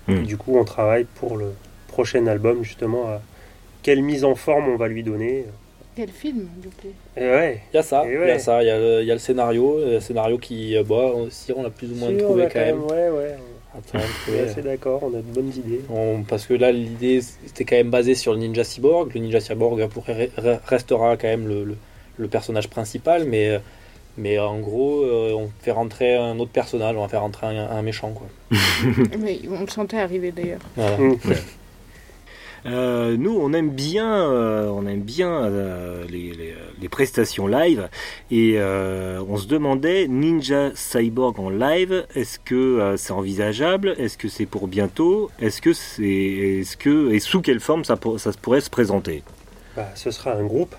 Et du coup, on travaille pour le prochain album, justement, à quelle mise en forme on va lui donner. Quel film, du coup Et ouais. Il y a ça, Et il y a ça, il y a le, il y a le scénario, le scénario qui, bah, si on l'a plus ou moins Si, trouvé quand même. Ouais, ouais. Assez d'accord, on a de bonnes idées. On- parce que là, l'idée, c'était quand même basé sur le Ninja Cyborg. Le Ninja Cyborg restera quand même le, le- le personnage principal, mais, mais en gros, euh, on fait rentrer un autre personnage, on va faire rentrer un, un méchant. Quoi. (laughs) Oui, on le sentait arriver d'ailleurs. Voilà. Euh, nous, on aime bien, euh, on aime bien euh, les, les- les prestations live et euh, on se demandait Ninja Cyborg en live, est-ce que euh, c'est envisageable? Est-ce que c'est pour bientôt? Est-ce que c'est, est-ce que et sous quelle forme ça, pour- ça se pourrait se présenter? Bah, ce sera un groupe.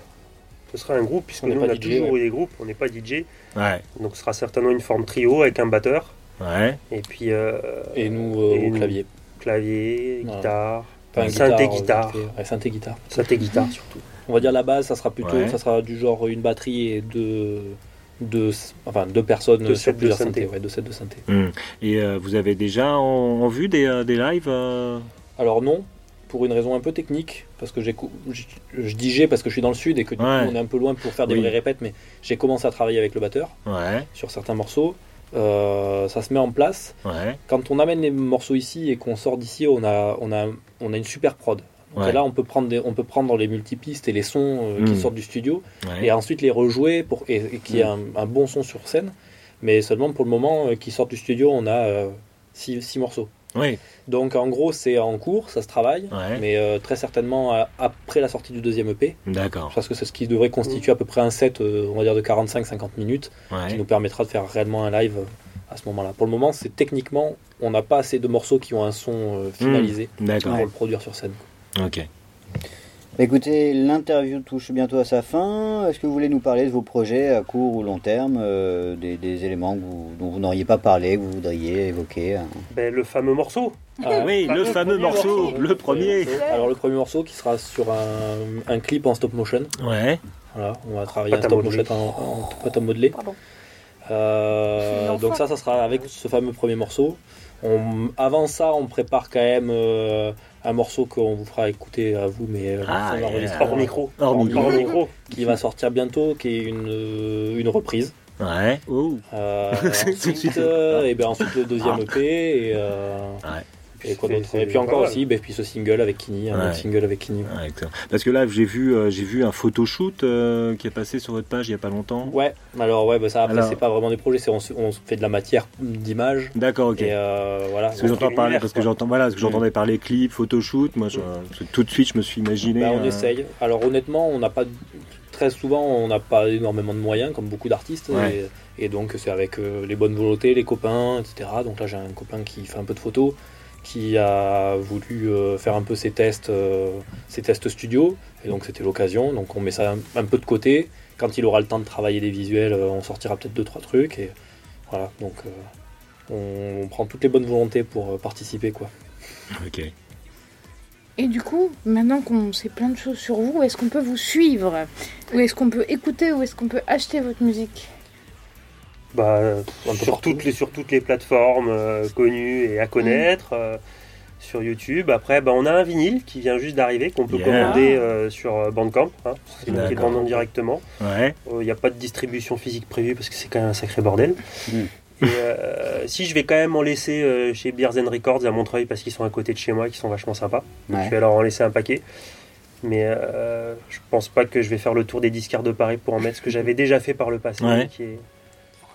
Ce sera un groupe, puisque On nous, pas on a DJ, toujours ouais. eu des groupes, on n'est pas DJ. Ouais, Donc ce sera certainement une forme trio avec un batteur. ouais. Et puis euh, Et nous, euh, Et au nous. clavier. clavier, guitare, Enfin, synthé euh, guitare. Ouais, synthé guitare. synthé guitare surtout. On va dire la base, ça sera plutôt, Ouais. ça sera du genre une batterie et deux, deux, enfin, deux personnes Deux sur sets de plusieurs synthé. synthés. Ouais, deux sets de synthé. Hmm. Et euh, vous avez déjà en, en vue des, euh, des lives euh? Alors non, pour une raison un peu technique, parce que j'ai, je, je dis j'ai parce que je suis dans le sud et que du Ouais. coup on est un peu loin pour faire des Oui. vraies répètes, mais j'ai commencé à travailler avec le batteur Ouais, sur certains morceaux. Euh, ça se met en place. ouais, Quand on amène les morceaux ici et qu'on sort d'ici, on a, on a, on a une super prod. Donc Ouais. là, on peut prendre, des- on peut prendre les multipistes et les sons euh, qui Mm. sortent du studio ouais. et ensuite les rejouer pour et, et qu'il y ait un, un bon son sur scène. Mais seulement pour le moment, euh, qui sortent du studio, on a six, six morceaux. Oui, Donc en gros, c'est en cours, ça se travaille, ouais. mais euh, très certainement euh, après la sortie du deuxième EP, D'accord. parce que c'est ce qui devrait constituer à peu près un set, euh, on va dire de 45-50 minutes, qui nous permettra de faire réellement un live à ce moment-là. Pour le moment, c'est techniquement, on n'a pas assez de morceaux qui ont un son euh, finalisé pour le produire sur scène. Ok. Écoutez, l'interview touche bientôt à sa fin. Est-ce que vous voulez nous parler de vos projets à court ou long terme, euh, des, des éléments que vous- dont vous n'auriez pas parlé, que vous voudriez évoquer hein Ben, le fameux morceau. Ah, oui, le fameux morceau, morceau. le premier. Alors le premier morceau qui sera sur un, un clip en stop motion. Ouais. Voilà, on va travailler Pâte un stop modeler. motion en, en pâte à modeler. Pardon. Euh, donc ça, ça sera avec ce fameux premier morceau. On- avant ça, on prépare quand même euh, un morceau qu'on vous fera écouter à vous, mais euh, Ah, enregistrement, Hors micro. Hors micro. Hors micro. qui va (laughs) sortir bientôt, qui est une, euh, une reprise. Ouais. Euh, (laughs) ensuite, suite. et ben ensuite le deuxième EP et, euh, Ouais. Et quoi C'est- d'autre c'est Et puis encore aussi, ben, puis ce single avec Kini, un Ouais. autre single avec Kini. Ouais. Parce que là, j'ai vu, euh, j'ai vu un photoshoot euh, qui est passé sur votre page il y a pas longtemps. Ouais, alors ouais, bah, ça après Alors- c'est pas vraiment des projets, c'est on, fait de la matière d'image. D'accord, ok. Et euh, voilà. Parce que j'entends parler, parce que j'entends, voilà, parce que j'entendais parler clip, photoshoot. Moi, je- que tout de suite, je me suis imaginé. Bah, on euh, essaye. Alors honnêtement, on n'a pas très souvent, on n'a pas énormément de moyens comme beaucoup d'artistes. Ouais. Et, et donc c'est avec euh, les bonnes volontés, les copains, etc. Donc là j'ai un copain qui fait un peu de photos, qui a voulu euh, faire un peu ses tests, euh, ses tests studio. Et donc c'était l'occasion. Donc on met ça un, un peu de côté. Quand il aura le temps de travailler des visuels, euh, on sortira peut-être deux trois trucs. Et voilà. Donc euh, on, on prend toutes les bonnes volontés pour participer quoi. Ok. Et du coup, maintenant qu'on sait plein de choses sur vous, est-ce qu'on peut vous suivre? Ou est-ce qu'on peut écouter? Ou est-ce qu'on peut acheter votre musique? Bah, sur, toutes les, sur toutes les plateformes euh, connues et à connaître. euh, sur YouTube. Après, bah, on a un vinyle qui vient juste d'arriver, qu'on peut Yeah. commander euh, sur Bandcamp. Hein, c'est nous qui directement. Ouais. Il n'y a pas de distribution physique prévue parce que c'est quand même un sacré bordel. Mm. Et, euh, si je vais quand même en laisser euh, chez Beers and Records à Montreuil parce qu'ils sont à côté de chez moi, qui sont vachement sympas. Je Ouais. vais leur en laisser un paquet. Mais euh, je pense pas que je vais faire le tour des disquaires de Paris pour en mettre ce que j'avais déjà fait par le passé, Ouais. qui, est,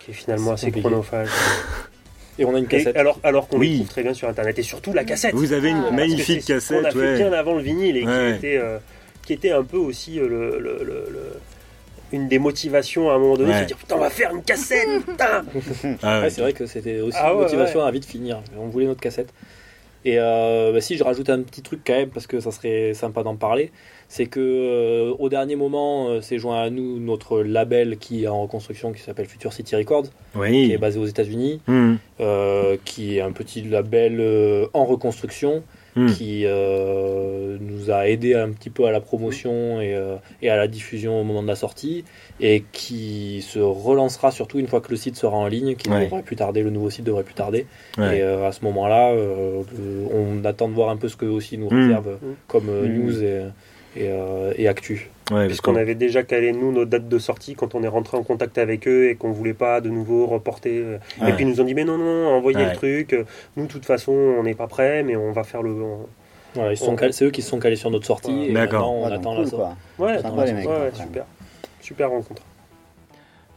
qui est finalement assez compliqué. chronophage. (laughs) Et on a une Et cassette. alors alors qu'on Oui. trouve très bien sur Internet, et surtout la cassette. Vous avez une Ah, magnifique Parce que c'est ce qu'on a cassette, fait ouais. bien avant le vinyle et Ouais. qui, était, euh, qui était un peu aussi euh, le, le- le- le- une des motivations à un moment donné de Ouais. se dire putain on va faire une cassette putain (laughs) Ah c'est vrai que c'était aussi Ah une motivation ouais. à vite finir. On voulait notre cassette. Et euh, bah, si je rajoute un petit truc quand même, parce que ça serait sympa d'en parler, c'est que euh, au dernier moment, euh, s'est joint à nous notre label qui est en reconstruction, qui s'appelle Future City Records, qui est basé aux États-Unis, Hmm. euh, qui est un petit label euh, en reconstruction, Hmm. qui euh, nous a aidé un petit peu à la promotion et, euh, et à la diffusion au moment de la sortie, et qui se relancera surtout une fois que le site sera en ligne, qui Ouais. devrait plus tarder, le nouveau site devrait plus tarder. Ouais. Et euh, à ce moment-là, euh, le- on attend de voir un peu ce que aussi nous Mm. réserve Mm. comme news et, et, euh, et actu. Ouais, parce puisqu'on qu'on- avait déjà calé nous nos dates de sortie quand on est rentré en contact avec eux et qu'on voulait pas de nouveau reporter euh, Ouais. et puis ils nous ont dit mais non non envoyez Ouais. le truc nous de toute façon on n'est pas prêt mais on va faire le on- Voilà, ils sont On- calés- c'est eux qui se sont calés sur notre sortie. D'accord. on attend cool, la sortie. ouais, Sympa, les mecs, super super rencontre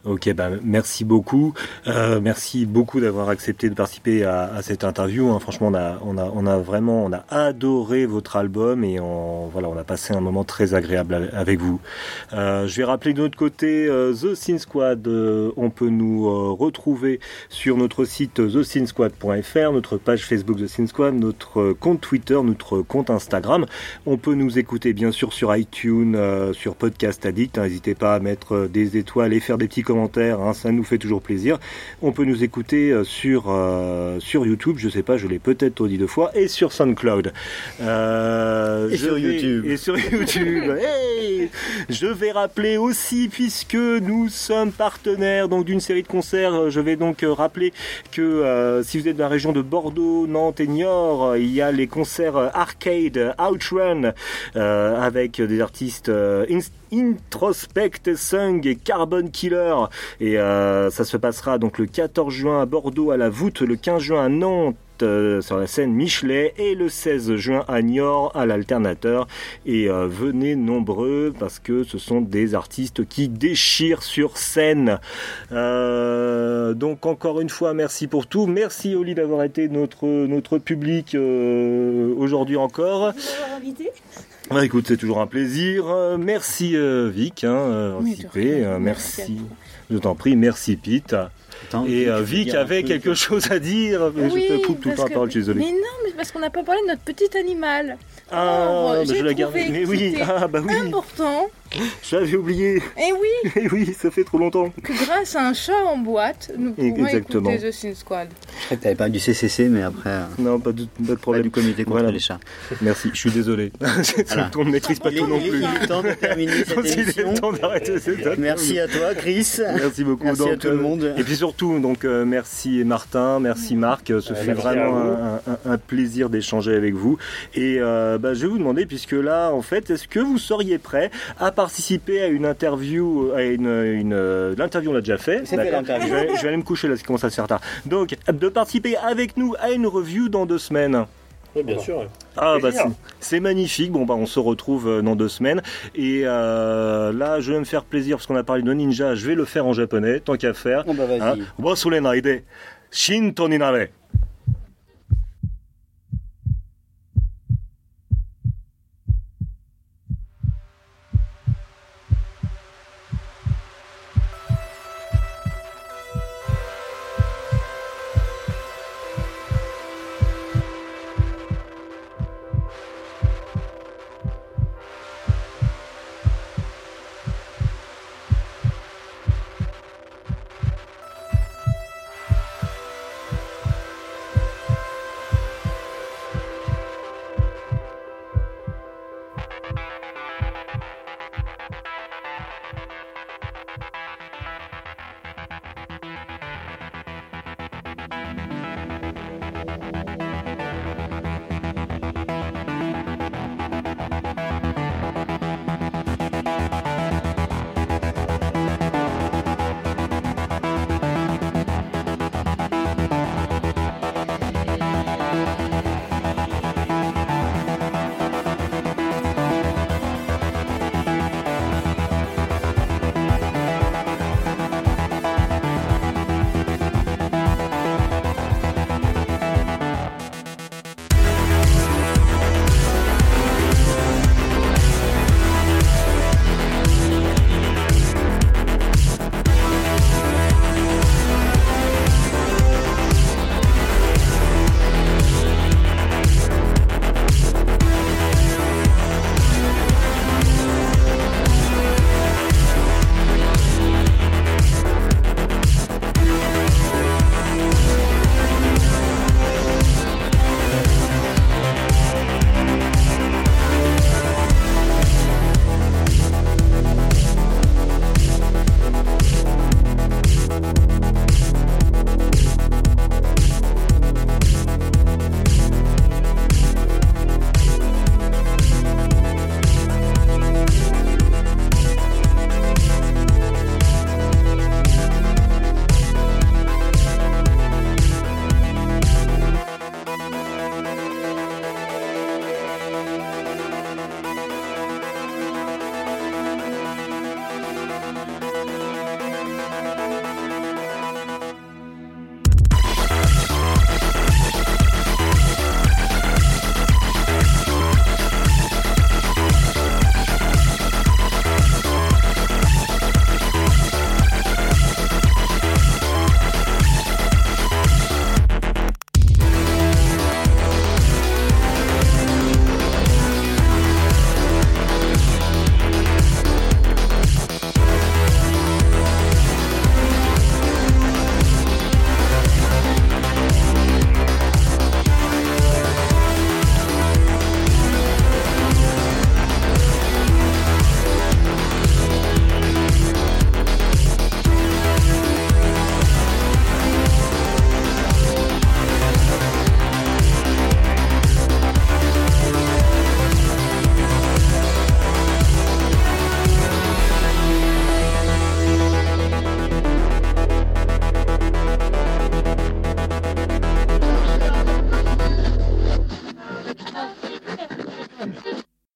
Ok, bah, merci beaucoup. Euh, merci beaucoup d'avoir accepté de participer à, à cette interview. hein. Franchement, on a, on, a, on a vraiment on a adoré votre album et on, voilà, on a passé un moment très agréable avec- vous. Euh, je vais rappeler de notre côté euh, The Sin Squad. euh, on peut nous euh, retrouver sur notre site thesinsquad.fr, notre page Facebook The Sin Squad, notre euh, compte Twitter, notre compte Instagram. On peut nous écouter bien sûr sur iTunes, euh, sur Podcast Addict. hein. N'hésitez pas à mettre euh, des étoiles et faire des petits commentaires. Hein, ça nous fait toujours plaisir. On peut nous écouter euh, sur euh, sur YouTube. Je sais pas, je l'ai peut-être trop dit deux fois et sur SoundCloud. Euh, Et sur vais- YouTube. Et sur YouTube. (laughs) Hey je vais rappeler aussi, puisque nous sommes partenaires donc d'une série de concerts, je vais donc rappeler que euh, si vous êtes dans la région de Bordeaux, Nantes et Niort, il y a les concerts Arcade Outrun avec des artistes Inst- Introspect, Sung et Carbon Killer. Et euh, ça se passera donc le 14 juin à Bordeaux à la voûte, le 15 juin à Nantes euh, sur la scène Michelet et le 16 juin à Niort à l'Alternateur. Et euh, venez nombreux parce que ce sont des artistes qui déchirent sur scène. Donc encore une fois merci pour tout. Merci Oli d'avoir été notre notre public aujourd'hui encore Ouais, écoute, c'est toujours un plaisir. Euh, merci euh, Vic, hein, euh, anticipé. Euh, Merci. Je t'en prie, merci Pete. Attends, Et euh, Vic avait quelque chose à dire, mais Oui, je te coupe tout le parce temps la que- parole, je suis désolé. Mais non, mais parce qu'on n'a pas parlé de notre petit animal. Ah, Oh, je la garde. Mais oui, ah bah oui, Important. J'avais oublié. Et oui, (laughs) Et oui, ça fait trop longtemps. que grâce à un chat en boîte, nous pouvons Exactement. écouter The Sin Squad. Je croyais que t'avais pas du CCC, mais après, euh, Non, pas de, pas de pas problème. du comité contre Voilà. les chats. Merci, je suis désolé. (laughs) Voilà. On ne maîtrise pas tout non plus. il est temps de terminer cette (laughs) Il est émission. temps d'arrêter cette Merci à toi, Chris. Merci beaucoup. Merci à tout le euh, monde. Et puis surtout, donc euh, merci Martin, merci Marc. Ce fut vraiment un, un- un plaisir d'échanger avec vous. Et euh, bah, je vais vous demander, puisque là, en fait, est-ce que vous seriez prêt à participer à une interview, à une, une euh, l'interview on l'a déjà fait. C'est fait, D'accord. l'interview. Je vais, je vais aller me coucher là, ça commence à se faire tard. Donc, de participer avec nous à une review dans deux semaines. Oui, bien sûr. ouais. Ah bah c'est- magnifique. Bon bah on se retrouve euh, dans deux semaines. Et euh, là je vais me faire plaisir parce qu'on a parlé de ninja. Je vais le faire en japonais tant qu'à faire. Bon bah vas-y. Hein.